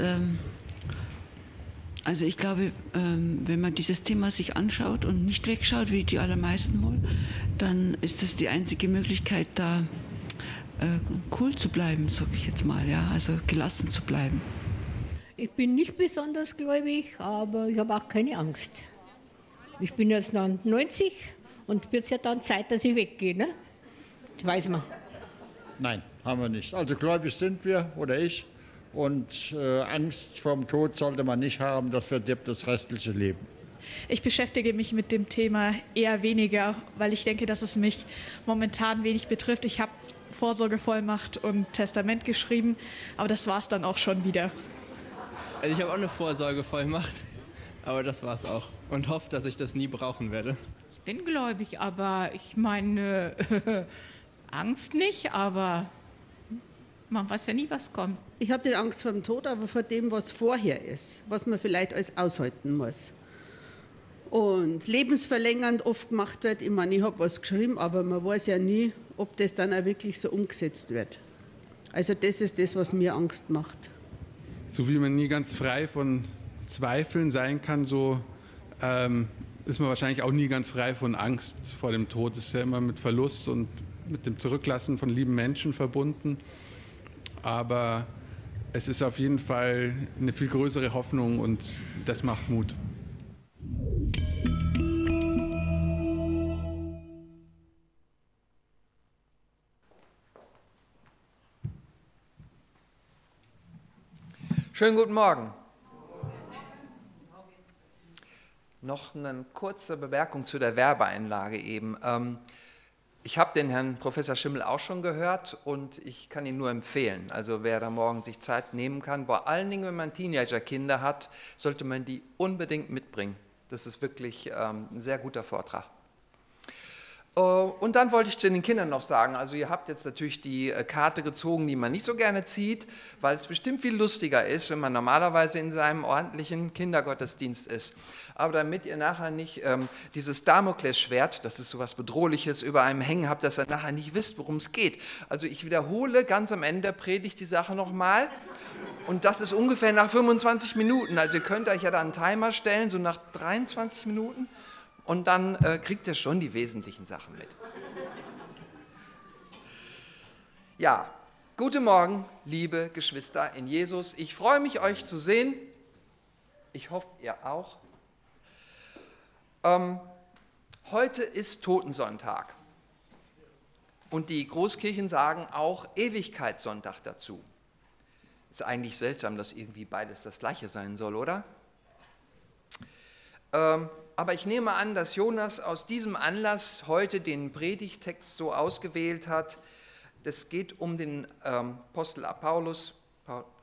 ähm, also ich glaube, ähm, wenn man dieses Thema sich anschaut und nicht wegschaut, wie die allermeisten wollen, dann ist das die einzige Möglichkeit, da äh, cool zu bleiben, sage ich jetzt mal, ja, also gelassen zu bleiben. Ich bin nicht besonders gläubig, aber ich habe auch keine Angst. Ich bin jetzt dann 90 und wird ja dann Zeit, dass ich weggehe, ne? Das weiß man. Nein, haben wir nicht. Also gläubig sind wir oder ich. Und äh, Angst vor dem Tod sollte man nicht haben, das verdirbt das restliche Leben. Ich beschäftige mich mit dem Thema eher weniger, weil ich denke, dass es mich momentan wenig betrifft. Ich habe Vorsorgevollmacht und Testament geschrieben, aber das war es dann auch schon wieder. Also ich habe auch eine Vorsorgevollmacht, aber das war es auch und hoffe, dass ich das nie brauchen werde. Ich bin gläubig, aber ich meine Angst nicht, aber man weiß ja nie, was kommt. Ich habe nicht Angst vor dem Tod, aber vor dem, was vorher ist, was man vielleicht alles aushalten muss. Und lebensverlängernd oft gemacht wird, ich meine, ich habe was geschrieben, aber man weiß ja nie, ob das dann auch wirklich so umgesetzt wird. Also das ist das, was mir Angst macht. So wie man nie ganz frei von Zweifeln sein kann, so ähm, ist man wahrscheinlich auch nie ganz frei von Angst vor dem Tod. Es ist ja immer mit Verlust und mit dem Zurücklassen von lieben Menschen verbunden. Aber es ist auf jeden Fall eine viel größere Hoffnung und das macht Mut. Schönen guten Morgen. Noch eine kurze Bemerkung zu der Werbeeinlage eben. Ich habe den Herrn Professor Schimmel auch schon gehört und ich kann ihn nur empfehlen. Also wer da morgen sich Zeit nehmen kann, vor allen Dingen, wenn man Teenager-Kinder hat, sollte man die unbedingt mitbringen. Das ist wirklich ähm, ein sehr guter Vortrag. Äh, und dann wollte ich zu den Kindern noch sagen, also ihr habt jetzt natürlich die äh, Karte gezogen, die man nicht so gerne zieht, weil es bestimmt viel lustiger ist, wenn man normalerweise in seinem ordentlichen Kindergottesdienst ist. Aber damit ihr nachher nicht ähm, dieses Damoklesschwert, das ist so was Bedrohliches, über einem hängen habt, dass ihr nachher nicht wisst, worum es geht. Also ich wiederhole ganz am Ende der Predigt die Sache nochmal. Und das ist ungefähr nach 25 Minuten. Also ihr könnt euch ja da einen Timer stellen, so nach 23 Minuten und dann äh, kriegt ihr schon die wesentlichen Sachen mit. Ja, guten Morgen, liebe Geschwister in Jesus. Ich freue mich, euch zu sehen. Ich hoffe, ihr auch. Ähm, heute ist Totensonntag. Und die Großkirchen sagen auch Ewigkeitssonntag dazu. Ist eigentlich seltsam, dass irgendwie beides das gleiche sein soll, oder? Ähm, aber ich nehme an, dass Jonas aus diesem Anlass heute den Predigtext so ausgewählt hat. Das geht um den ähm, Apostel Paulus,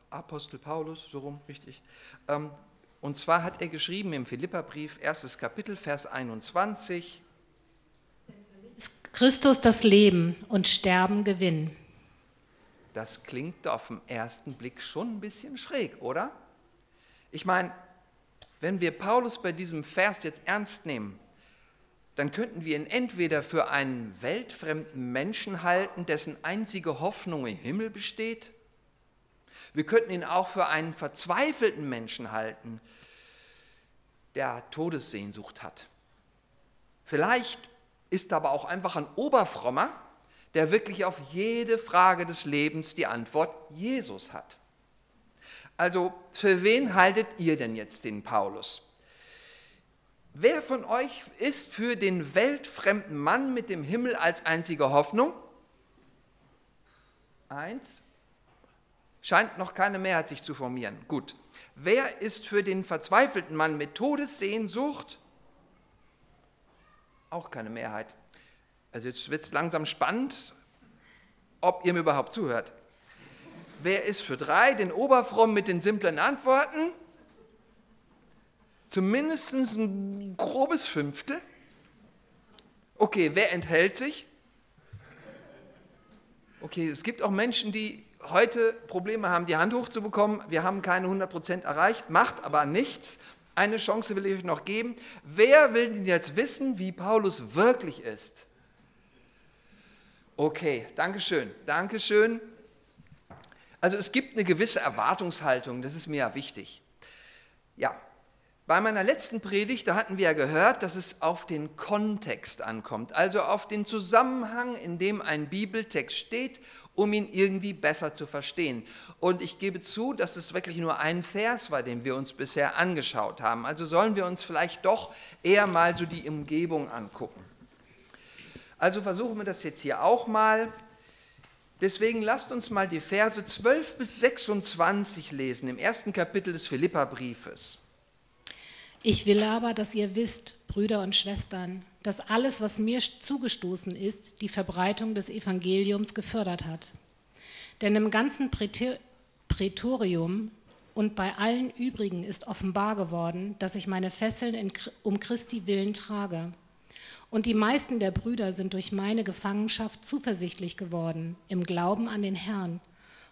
Apostel Paulus, so rum, richtig. Ähm, und zwar hat er geschrieben im Philipperbrief, erstes Kapitel, Vers 21. Christus das Leben und Sterben Gewinn. Das klingt auf den ersten Blick schon ein bisschen schräg, oder? Ich meine, wenn wir Paulus bei diesem Vers jetzt ernst nehmen, dann könnten wir ihn entweder für einen weltfremden Menschen halten, dessen einzige Hoffnung im Himmel besteht. Wir könnten ihn auch für einen verzweifelten Menschen halten, der Todessehnsucht hat. Vielleicht ist aber auch einfach ein Oberfrommer, der wirklich auf jede Frage des Lebens die Antwort Jesus hat. Also für wen haltet ihr denn jetzt den Paulus? Wer von euch ist für den weltfremden Mann mit dem Himmel als einzige Hoffnung? Eins. Scheint noch keine Mehrheit sich zu formieren. Gut. Wer ist für den verzweifelten Mann mit Todessehnsucht? Auch keine Mehrheit. Also jetzt wird es langsam spannend, ob ihr mir überhaupt zuhört. Wer ist für drei? Den Oberfromm mit den simplen Antworten? Zumindest ein grobes Fünftel. Okay, wer enthält sich? Okay, es gibt auch Menschen, die heute Probleme haben, die Hand hochzubekommen. Wir haben keine 100% erreicht, macht aber nichts. Eine Chance will ich euch noch geben. Wer will denn jetzt wissen, wie Paulus wirklich ist? Okay, Dankeschön, Dankeschön. Also es gibt eine gewisse Erwartungshaltung, das ist mir ja wichtig. Ja, bei meiner letzten Predigt, da hatten wir ja gehört, dass es auf den Kontext ankommt, also auf den Zusammenhang, in dem ein Bibeltext steht, um ihn irgendwie besser zu verstehen. Und ich gebe zu, dass es wirklich nur ein Vers war, den wir uns bisher angeschaut haben. Also sollen wir uns vielleicht doch eher mal so die Umgebung angucken. Also versuchen wir das jetzt hier auch mal. Deswegen lasst uns mal die Verse 12 bis 26 lesen im ersten Kapitel des Philipperbriefes. Ich will aber, dass ihr wisst, Brüder und Schwestern, dass alles, was mir zugestoßen ist, die Verbreitung des Evangeliums gefördert hat. Denn im ganzen Prätorium und bei allen übrigen ist offenbar geworden, dass ich meine Fesseln um Christi willen trage. Und die meisten der Brüder sind durch meine Gefangenschaft zuversichtlich geworden im Glauben an den Herrn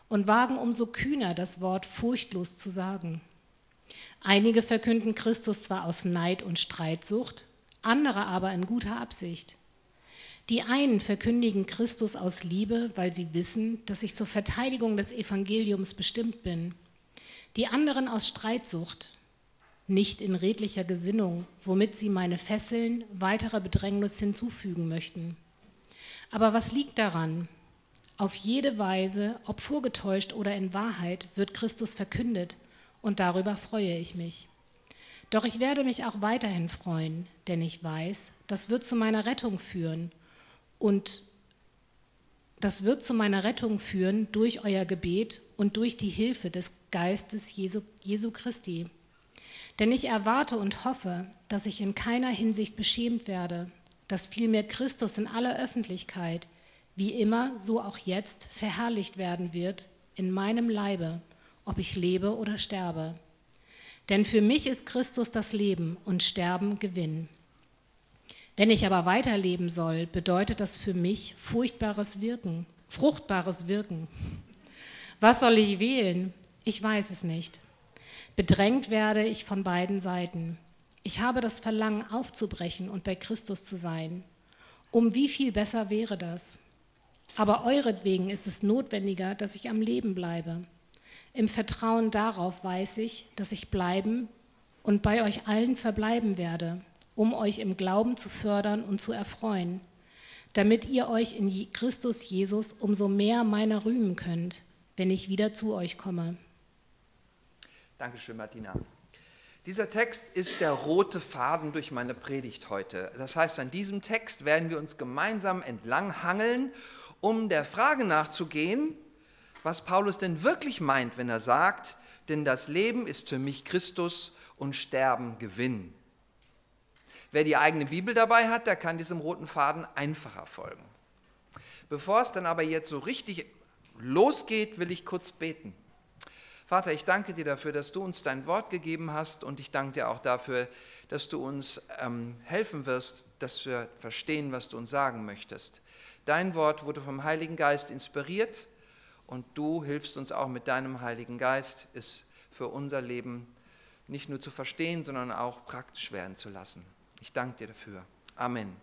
und wagen umso kühner das Wort furchtlos zu sagen. Einige verkünden Christus zwar aus Neid und Streitsucht, andere aber in guter Absicht. Die einen verkündigen Christus aus Liebe, weil sie wissen, dass ich zur Verteidigung des Evangeliums bestimmt bin. Die anderen aus Streitsucht, nicht in redlicher Gesinnung, womit sie meine Fesseln weiterer Bedrängnis hinzufügen möchten. Aber was liegt daran? Auf jede Weise, ob vorgetäuscht oder in Wahrheit, wird Christus verkündet, und darüber freue ich mich. Doch ich werde mich auch weiterhin freuen, denn ich weiß, das wird zu meiner Rettung führen und das wird zu meiner Rettung führen durch euer Gebet und durch die Hilfe des Geistes Jesu, Jesu Christi. Denn ich erwarte und hoffe, dass ich in keiner Hinsicht beschämt werde, dass vielmehr Christus in aller Öffentlichkeit, wie immer, so auch jetzt, verherrlicht werden wird in meinem Leibe, ob ich lebe oder sterbe. Denn für mich ist Christus das Leben und Sterben Gewinn. Wenn ich aber weiterleben soll, bedeutet das für mich furchtbares Wirken, fruchtbares Wirken. Was soll ich wählen? Ich weiß es nicht. Bedrängt werde ich von beiden Seiten. Ich habe das Verlangen aufzubrechen und bei Christus zu sein. Um wie viel besser wäre das? Aber euretwegen ist es notwendiger, dass ich am Leben bleibe. Im Vertrauen darauf weiß ich, dass ich bleiben und bei euch allen verbleiben werde, um euch im Glauben zu fördern und zu erfreuen, damit ihr euch in Christus Jesus umso mehr meiner rühmen könnt, wenn ich wieder zu euch komme. Dankeschön, Martina. Dieser Text ist der rote Faden durch meine Predigt heute. Das heißt, an diesem Text werden wir uns gemeinsam entlanghangeln, um der Frage nachzugehen, was Paulus denn wirklich meint, wenn er sagt, denn das Leben ist für mich Christus und Sterben Gewinn. Wer die eigene Bibel dabei hat, der kann diesem roten Faden einfacher folgen. Bevor es dann aber jetzt so richtig losgeht, will ich kurz beten. Vater, ich danke dir dafür, dass du uns dein Wort gegeben hast und ich danke dir auch dafür, dass du uns ähm, helfen wirst, dass wir verstehen, was du uns sagen möchtest. Dein Wort wurde vom Heiligen Geist inspiriert und du hilfst uns auch mit deinem Heiligen Geist, es für unser Leben nicht nur zu verstehen, sondern auch praktisch werden zu lassen. Ich danke dir dafür. Amen.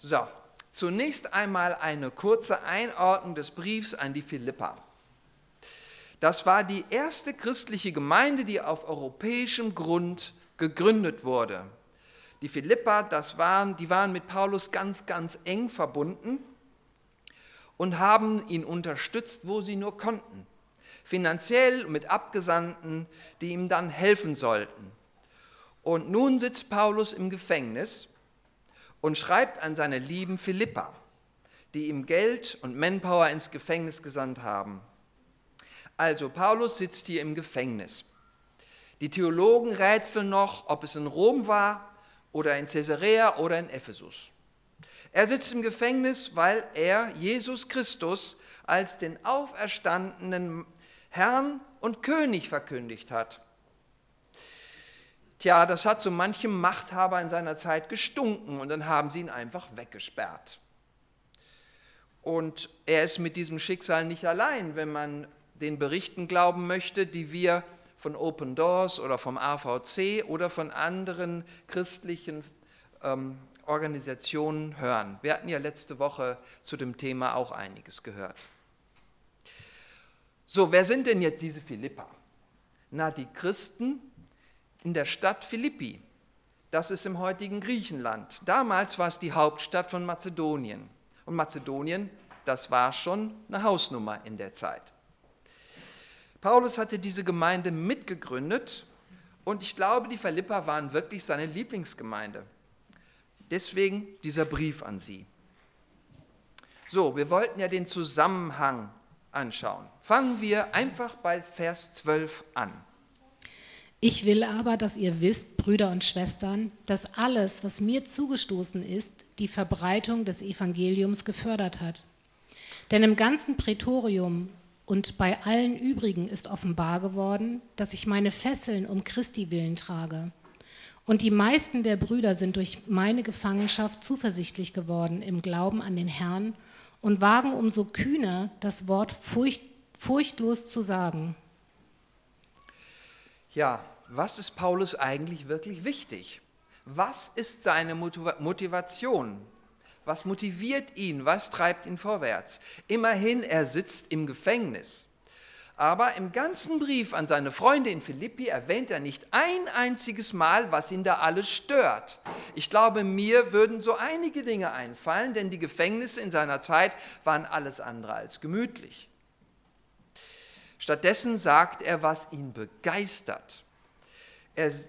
So, zunächst einmal eine kurze Einordnung des Briefs an die Philippa. Das war die erste christliche Gemeinde, die auf europäischem Grund gegründet wurde. Die Philippa, das waren, die waren mit Paulus ganz, ganz eng verbunden und haben ihn unterstützt, wo sie nur konnten. Finanziell mit Abgesandten, die ihm dann helfen sollten. Und nun sitzt Paulus im Gefängnis und schreibt an seine lieben Philippa, die ihm Geld und Manpower ins Gefängnis gesandt haben. Also Paulus sitzt hier im Gefängnis. Die Theologen rätseln noch, ob es in Rom war oder in Caesarea oder in Ephesus. Er sitzt im Gefängnis, weil er Jesus Christus als den auferstandenen Herrn und König verkündigt hat. Tja, das hat so manchem Machthaber in seiner Zeit gestunken und dann haben sie ihn einfach weggesperrt. Und er ist mit diesem Schicksal nicht allein, wenn man den Berichten glauben möchte, die wir von Open Doors oder vom AVC oder von anderen christlichen ähm, Organisationen hören. Wir hatten ja letzte Woche zu dem Thema auch einiges gehört. So, wer sind denn jetzt diese Philippa? Na, die Christen in der Stadt Philippi. Das ist im heutigen Griechenland. Damals war es die Hauptstadt von Mazedonien. Und Mazedonien, das war schon eine Hausnummer in der Zeit. Paulus hatte diese Gemeinde mitgegründet und ich glaube, die Philippa waren wirklich seine Lieblingsgemeinde. Deswegen dieser Brief an sie. So, wir wollten ja den Zusammenhang anschauen. Fangen wir einfach bei Vers 12 an. Ich will aber, dass ihr wisst, Brüder und Schwestern, dass alles, was mir zugestoßen ist, die Verbreitung des Evangeliums gefördert hat. Denn im ganzen Prätorium und bei allen übrigen ist offenbar geworden, dass ich meine Fesseln um Christi willen trage. Und die meisten der Brüder sind durch meine Gefangenschaft zuversichtlich geworden im Glauben an den Herrn und wagen umso kühner, das Wort furcht, furchtlos zu sagen. Ja, was ist Paulus eigentlich wirklich wichtig? Was ist seine Motivation? Was motiviert ihn? Was treibt ihn vorwärts? Immerhin, er sitzt im Gefängnis. Aber im ganzen Brief an seine Freunde in Philippi erwähnt er nicht ein einziges Mal, was ihn da alles stört. Ich glaube, mir würden so einige Dinge einfallen, denn die Gefängnisse in seiner Zeit waren alles andere als gemütlich. Stattdessen sagt er, was ihn begeistert.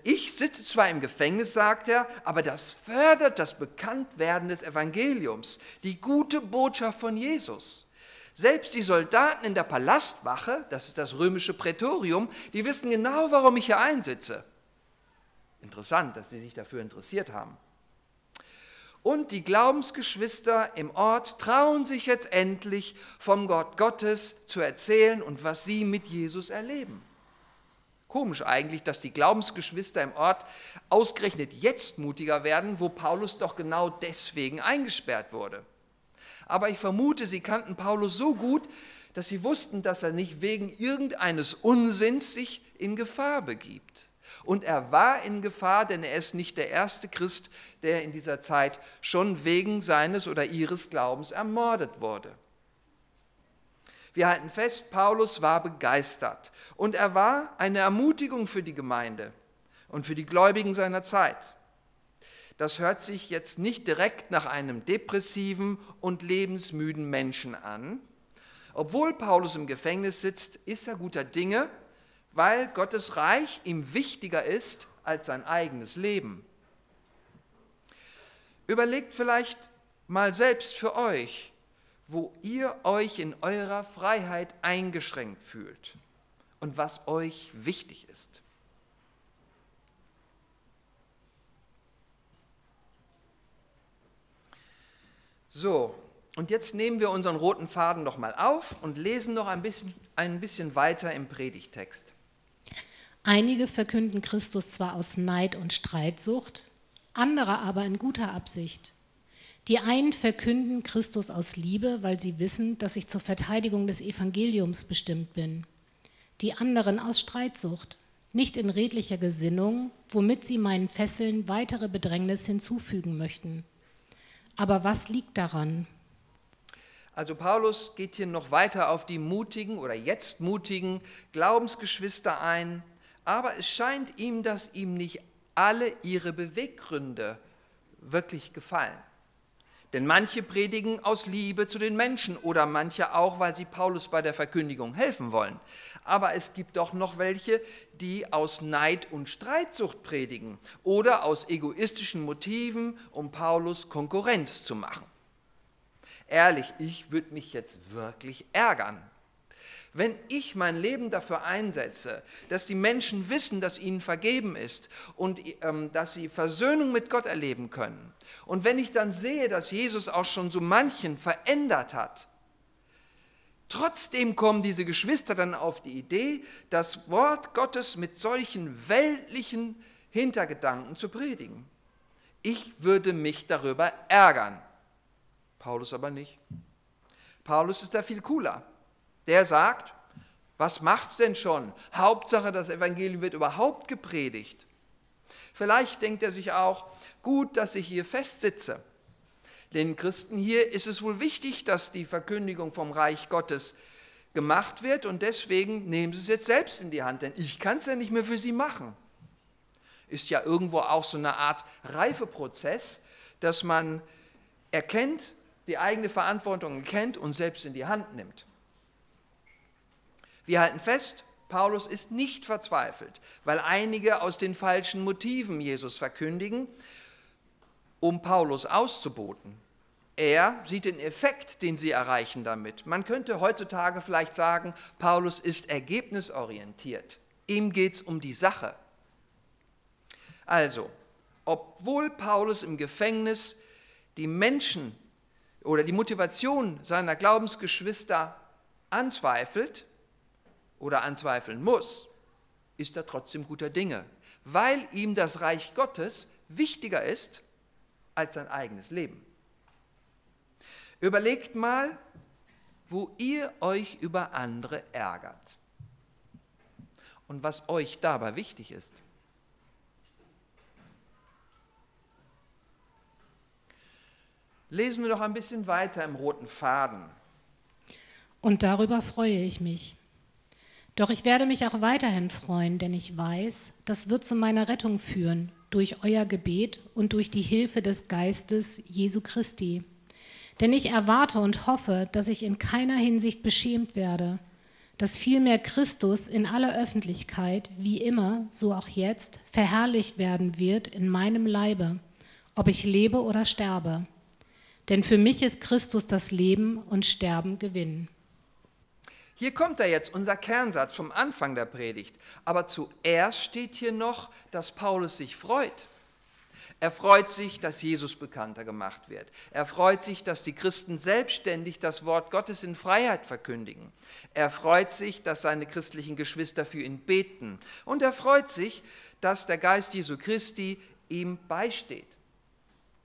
Ich sitze zwar im Gefängnis, sagt er, aber das fördert das Bekanntwerden des Evangeliums, die gute Botschaft von Jesus. Selbst die Soldaten in der Palastwache, das ist das römische Prätorium, die wissen genau, warum ich hier einsitze. Interessant, dass sie sich dafür interessiert haben. Und die Glaubensgeschwister im Ort trauen sich jetzt endlich vom Gott Gottes zu erzählen und was sie mit Jesus erleben. Komisch eigentlich, dass die Glaubensgeschwister im Ort ausgerechnet jetzt mutiger werden, wo Paulus doch genau deswegen eingesperrt wurde. Aber ich vermute, sie kannten Paulus so gut, dass sie wussten, dass er nicht wegen irgendeines Unsinns sich in Gefahr begibt. Und er war in Gefahr, denn er ist nicht der erste Christ, der in dieser Zeit schon wegen seines oder ihres Glaubens ermordet wurde. Wir halten fest, Paulus war begeistert und er war eine Ermutigung für die Gemeinde und für die Gläubigen seiner Zeit. Das hört sich jetzt nicht direkt nach einem depressiven und lebensmüden Menschen an. Obwohl Paulus im Gefängnis sitzt, ist er guter Dinge, weil Gottes Reich ihm wichtiger ist als sein eigenes Leben. Überlegt vielleicht mal selbst für euch, wo ihr euch in eurer Freiheit eingeschränkt fühlt und was euch wichtig ist. So, und jetzt nehmen wir unseren roten Faden noch mal auf und lesen noch ein bisschen, ein bisschen weiter im Predigtext. Einige verkünden Christus zwar aus Neid und Streitsucht, andere aber in guter Absicht. Die einen verkünden Christus aus Liebe, weil sie wissen, dass ich zur Verteidigung des Evangeliums bestimmt bin. Die anderen aus Streitsucht, nicht in redlicher Gesinnung, womit sie meinen Fesseln weitere Bedrängnis hinzufügen möchten. Aber was liegt daran? Also Paulus geht hier noch weiter auf die mutigen oder jetzt mutigen Glaubensgeschwister ein, aber es scheint ihm, dass ihm nicht alle ihre Beweggründe wirklich gefallen. Denn manche predigen aus Liebe zu den Menschen oder manche auch, weil sie Paulus bei der Verkündigung helfen wollen. Aber es gibt doch noch welche, die aus Neid und Streitsucht predigen oder aus egoistischen Motiven, um Paulus Konkurrenz zu machen. Ehrlich, ich würde mich jetzt wirklich ärgern, wenn ich mein Leben dafür einsetze, dass die Menschen wissen, dass ihnen vergeben ist und ähm, dass sie Versöhnung mit Gott erleben können, und wenn ich dann sehe, dass Jesus auch schon so manchen verändert hat, trotzdem kommen diese Geschwister dann auf die Idee, das Wort Gottes mit solchen weltlichen Hintergedanken zu predigen. Ich würde mich darüber ärgern. Paulus aber nicht. Paulus ist da viel cooler. Der sagt, was macht's denn schon? Hauptsache, das Evangelium wird überhaupt gepredigt. Vielleicht denkt er sich auch, gut, dass ich hier festsitze. Den Christen hier ist es wohl wichtig, dass die Verkündigung vom Reich Gottes gemacht wird und deswegen nehmen Sie es jetzt selbst in die Hand, denn ich kann es ja nicht mehr für Sie machen. Ist ja irgendwo auch so eine Art Reifeprozess, dass man erkennt, die eigene Verantwortung erkennt und selbst in die Hand nimmt. Wir halten fest, Paulus ist nicht verzweifelt, weil einige aus den falschen Motiven Jesus verkündigen, um Paulus auszuboten. Er sieht den Effekt, den sie erreichen damit. Man könnte heutzutage vielleicht sagen, Paulus ist ergebnisorientiert. Ihm geht es um die Sache. Also, obwohl Paulus im Gefängnis die Menschen oder die Motivation seiner Glaubensgeschwister anzweifelt oder anzweifeln muss, ist er trotzdem guter Dinge, weil ihm das Reich Gottes wichtiger ist als sein eigenes Leben. Überlegt mal, wo ihr euch über andere ärgert und was euch dabei wichtig ist. Lesen wir noch ein bisschen weiter im roten Faden. Und darüber freue ich mich. Doch ich werde mich auch weiterhin freuen, denn ich weiß, das wird zu meiner Rettung führen, durch euer Gebet und durch die Hilfe des Geistes Jesu Christi. Denn ich erwarte und hoffe, dass ich in keiner Hinsicht beschämt werde, dass vielmehr Christus in aller Öffentlichkeit, wie immer, so auch jetzt, verherrlicht werden wird in meinem Leibe, ob ich lebe oder sterbe. Denn für mich ist Christus das Leben und Sterben Gewinn. Hier kommt da jetzt unser Kernsatz vom Anfang der Predigt. Aber zuerst steht hier noch, dass Paulus sich freut. Er freut sich, dass Jesus bekannter gemacht wird. Er freut sich, dass die Christen selbstständig das Wort Gottes in Freiheit verkündigen. Er freut sich, dass seine christlichen Geschwister für ihn beten. Und er freut sich, dass der Geist Jesu Christi ihm beisteht.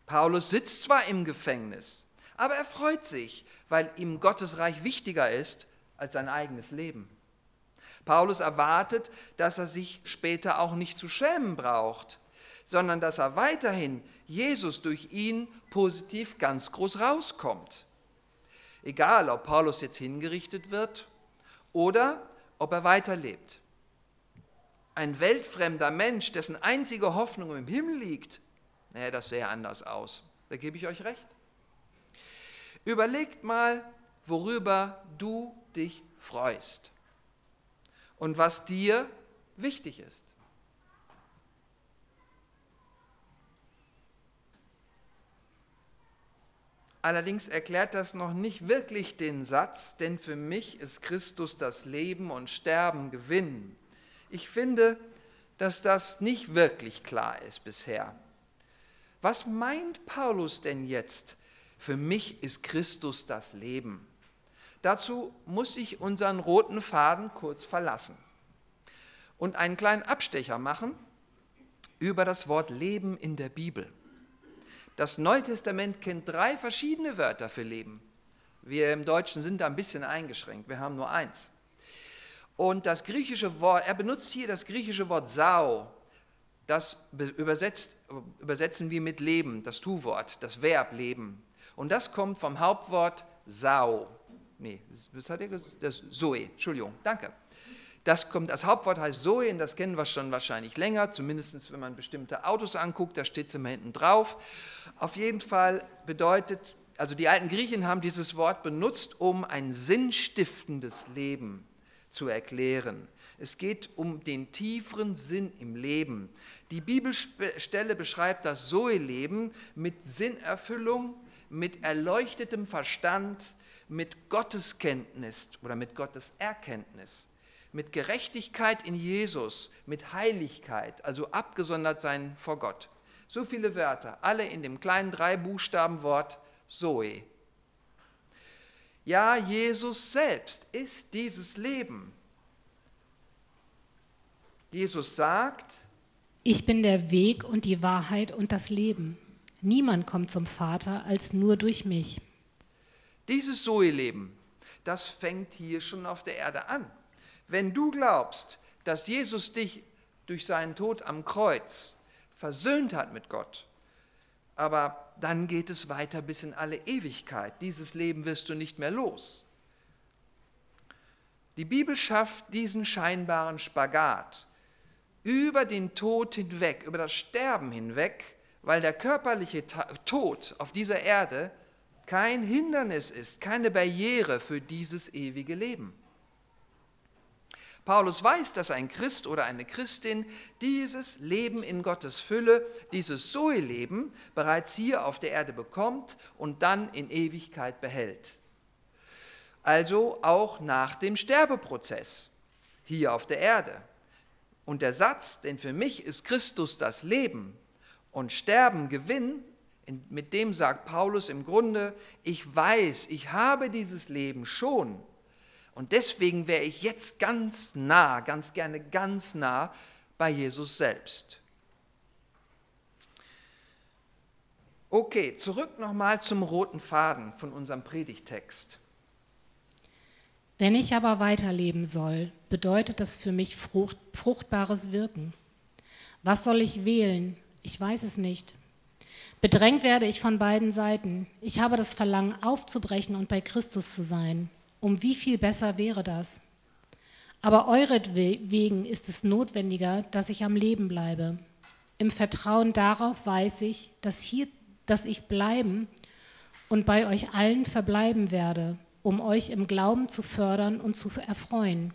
Paulus sitzt zwar im Gefängnis, aber er freut sich, weil ihm Gottes Reich wichtiger ist als sein eigenes Leben. Paulus erwartet, dass er sich später auch nicht zu schämen braucht, sondern dass er weiterhin Jesus durch ihn positiv ganz groß rauskommt. Egal, ob Paulus jetzt hingerichtet wird oder ob er weiterlebt. Ein weltfremder Mensch, dessen einzige Hoffnung im Himmel liegt, naja, das sähe anders aus. Da gebe ich euch recht. Überlegt mal, worüber du dich freust und was dir wichtig ist. Allerdings erklärt das noch nicht wirklich den Satz, denn für mich ist Christus das Leben und Sterben Gewinn. Ich finde, dass das nicht wirklich klar ist bisher. Was meint Paulus denn jetzt? Für mich ist Christus das Leben. Dazu muss ich unseren roten Faden kurz verlassen und einen kleinen Abstecher machen über das Wort Leben in der Bibel. Das Neue Testament kennt drei verschiedene Wörter für Leben. Wir im Deutschen sind da ein bisschen eingeschränkt, wir haben nur eins. Und das griechische Wort, er benutzt hier das griechische Wort Sau, das übersetzt, übersetzen wir mit Leben, das Tu-Wort, das Verb Leben. Und das kommt vom Hauptwort Sau. Nee, was hat er gesagt? Zoe, Entschuldigung, danke. Das, kommt, das Hauptwort heißt Zoe und das kennen wir schon wahrscheinlich länger, zumindest wenn man bestimmte Autos anguckt, da steht es immer hinten drauf. Auf jeden Fall bedeutet, also die alten Griechen haben dieses Wort benutzt, um ein sinnstiftendes Leben zu erklären. Es geht um den tieferen Sinn im Leben. Die Bibelstelle beschreibt das Zoe-Leben mit Sinnerfüllung, mit erleuchtetem Verstand, mit Gotteskenntnis oder mit Gottes Erkenntnis, mit Gerechtigkeit in Jesus, mit Heiligkeit, also abgesondert sein vor Gott. So viele Wörter, alle in dem kleinen Drei-Buchstaben-Wort Zoe. Ja, Jesus selbst ist dieses Leben. Jesus sagt, ich bin der Weg und die Wahrheit und das Leben. Niemand kommt zum Vater als nur durch mich. Dieses Zoe-Leben, das fängt hier schon auf der Erde an. Wenn du glaubst, dass Jesus dich durch seinen Tod am Kreuz versöhnt hat mit Gott, aber dann geht es weiter bis in alle Ewigkeit. Dieses Leben wirst du nicht mehr los. Die Bibel schafft diesen scheinbaren Spagat über den Tod hinweg, über das Sterben hinweg, weil der körperliche Tod auf dieser Erde kein Hindernis ist, keine Barriere für dieses ewige Leben. Paulus weiß, dass ein Christ oder eine Christin dieses Leben in Gottes Fülle, dieses Zoe-Leben bereits hier auf der Erde bekommt und dann in Ewigkeit behält. Also auch nach dem Sterbeprozess hier auf der Erde. Und der Satz, denn für mich ist Christus das Leben und Sterben Gewinn, mit dem sagt Paulus im Grunde, ich weiß, ich habe dieses Leben schon und deswegen wäre ich jetzt ganz nah, ganz gerne ganz nah bei Jesus selbst. Okay, zurück nochmal zum roten Faden von unserem Predigtext. Wenn ich aber weiterleben soll, bedeutet das für mich frucht, fruchtbares Wirken. Was soll ich wählen? Ich weiß es nicht. Bedrängt werde ich von beiden Seiten. Ich habe das Verlangen aufzubrechen und bei Christus zu sein. Um wie viel besser wäre das? Aber euretwegen ist es notwendiger, dass ich am Leben bleibe. Im Vertrauen darauf weiß ich, dass, hier, dass ich bleiben und bei euch allen verbleiben werde, um euch im Glauben zu fördern und zu erfreuen,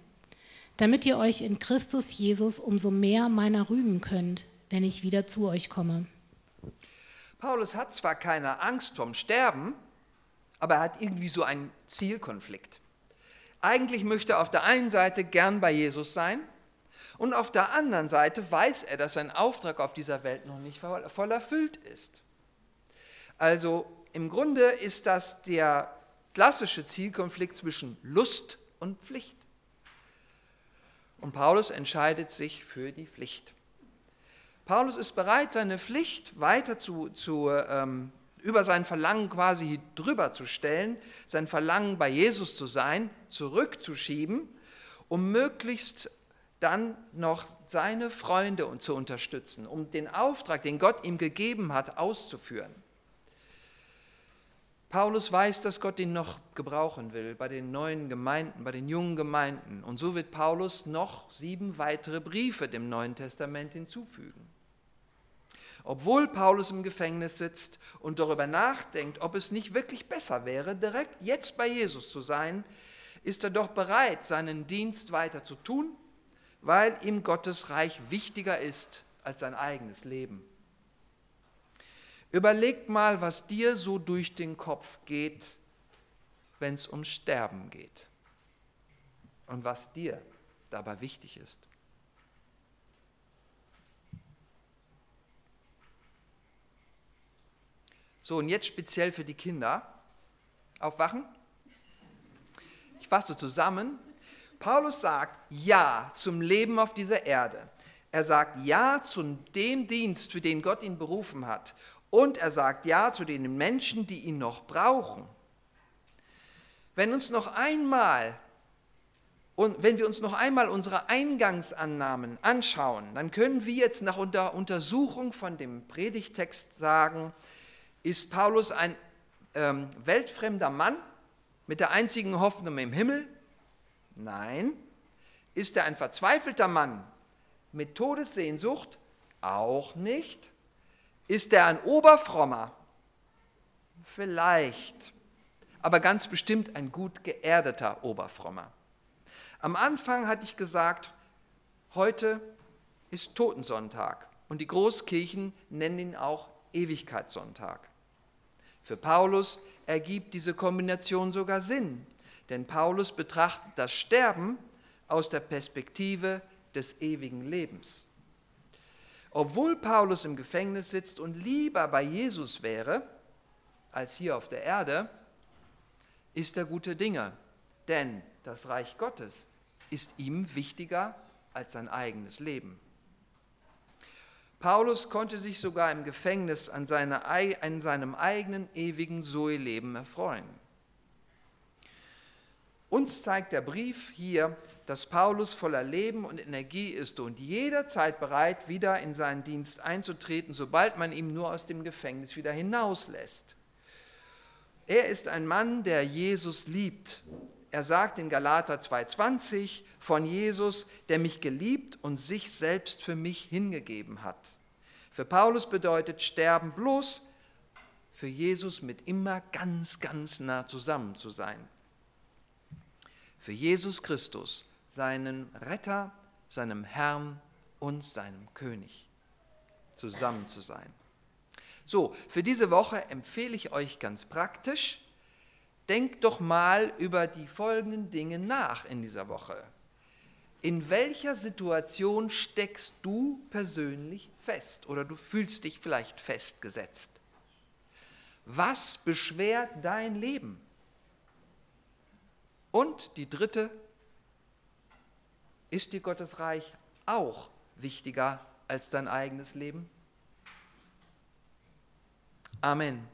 damit ihr euch in Christus Jesus umso mehr meiner rühmen könnt, wenn ich wieder zu euch komme. Paulus hat zwar keine Angst vom Sterben, aber er hat irgendwie so einen Zielkonflikt. Eigentlich möchte er auf der einen Seite gern bei Jesus sein und auf der anderen Seite weiß er, dass sein Auftrag auf dieser Welt noch nicht voll erfüllt ist. Also im Grunde ist das der klassische Zielkonflikt zwischen Lust und Pflicht. Und Paulus entscheidet sich für die Pflicht. Paulus ist bereit, seine Pflicht weiter zu, zu ähm, über sein Verlangen quasi drüber zu stellen, sein Verlangen bei Jesus zu sein, zurückzuschieben, um möglichst dann noch seine Freunde zu unterstützen, um den Auftrag, den Gott ihm gegeben hat, auszuführen. Paulus weiß, dass Gott ihn noch gebrauchen will bei den neuen Gemeinden, bei den jungen Gemeinden. Und so wird Paulus noch sieben weitere Briefe dem Neuen Testament hinzufügen. Obwohl Paulus im Gefängnis sitzt und darüber nachdenkt, ob es nicht wirklich besser wäre, direkt jetzt bei Jesus zu sein, ist er doch bereit, seinen Dienst weiter zu tun, weil ihm Gottes Reich wichtiger ist als sein eigenes Leben. Überleg mal, was dir so durch den Kopf geht, wenn es ums Sterben geht und was dir dabei wichtig ist. So, und jetzt speziell für die Kinder. Aufwachen. Ich fasse zusammen. Paulus sagt Ja zum Leben auf dieser Erde. Er sagt Ja zu dem Dienst, für den Gott ihn berufen hat. Und er sagt Ja zu den Menschen, die ihn noch brauchen. Wenn uns noch einmal und wenn wir uns noch einmal unsere Eingangsannahmen anschauen, dann können wir jetzt nach Untersuchung von dem Predigtext sagen, ist Paulus ein ähm, weltfremder Mann mit der einzigen Hoffnung im Himmel? Nein. Ist er ein verzweifelter Mann mit Todessehnsucht? Auch nicht. Ist er ein Oberfrommer? Vielleicht. Aber ganz bestimmt ein gut geerdeter Oberfrommer. Am Anfang hatte ich gesagt, heute ist Totensonntag und die Großkirchen nennen ihn auch Ewigkeitssonntag. Für Paulus ergibt diese Kombination sogar Sinn, denn Paulus betrachtet das Sterben aus der Perspektive des ewigen Lebens. Obwohl Paulus im Gefängnis sitzt und lieber bei Jesus wäre als hier auf der Erde, ist er gute Dinge, denn das Reich Gottes ist ihm wichtiger als sein eigenes Leben. Paulus konnte sich sogar im Gefängnis an, seine, an seinem eigenen ewigen Zoe-Leben erfreuen. Uns zeigt der Brief hier, dass Paulus voller Leben und Energie ist und jederzeit bereit, wieder in seinen Dienst einzutreten, sobald man ihn nur aus dem Gefängnis wieder hinauslässt. Er ist ein Mann, der Jesus liebt. Er sagt in Galater 2.20 von Jesus, der mich geliebt und sich selbst für mich hingegeben hat. Für Paulus bedeutet Sterben bloß, für Jesus mit immer ganz, ganz nah zusammen zu sein. Für Jesus Christus, seinen Retter, seinem Herrn und seinem König zusammen zu sein. So, für diese Woche empfehle ich euch ganz praktisch, denkt doch mal über die folgenden Dinge nach in dieser Woche. In welcher Situation steckst du persönlich fest oder du fühlst dich vielleicht festgesetzt? Was beschwert dein Leben? Und die dritte, ist dir Gottes Reich auch wichtiger als dein eigenes Leben? Amen.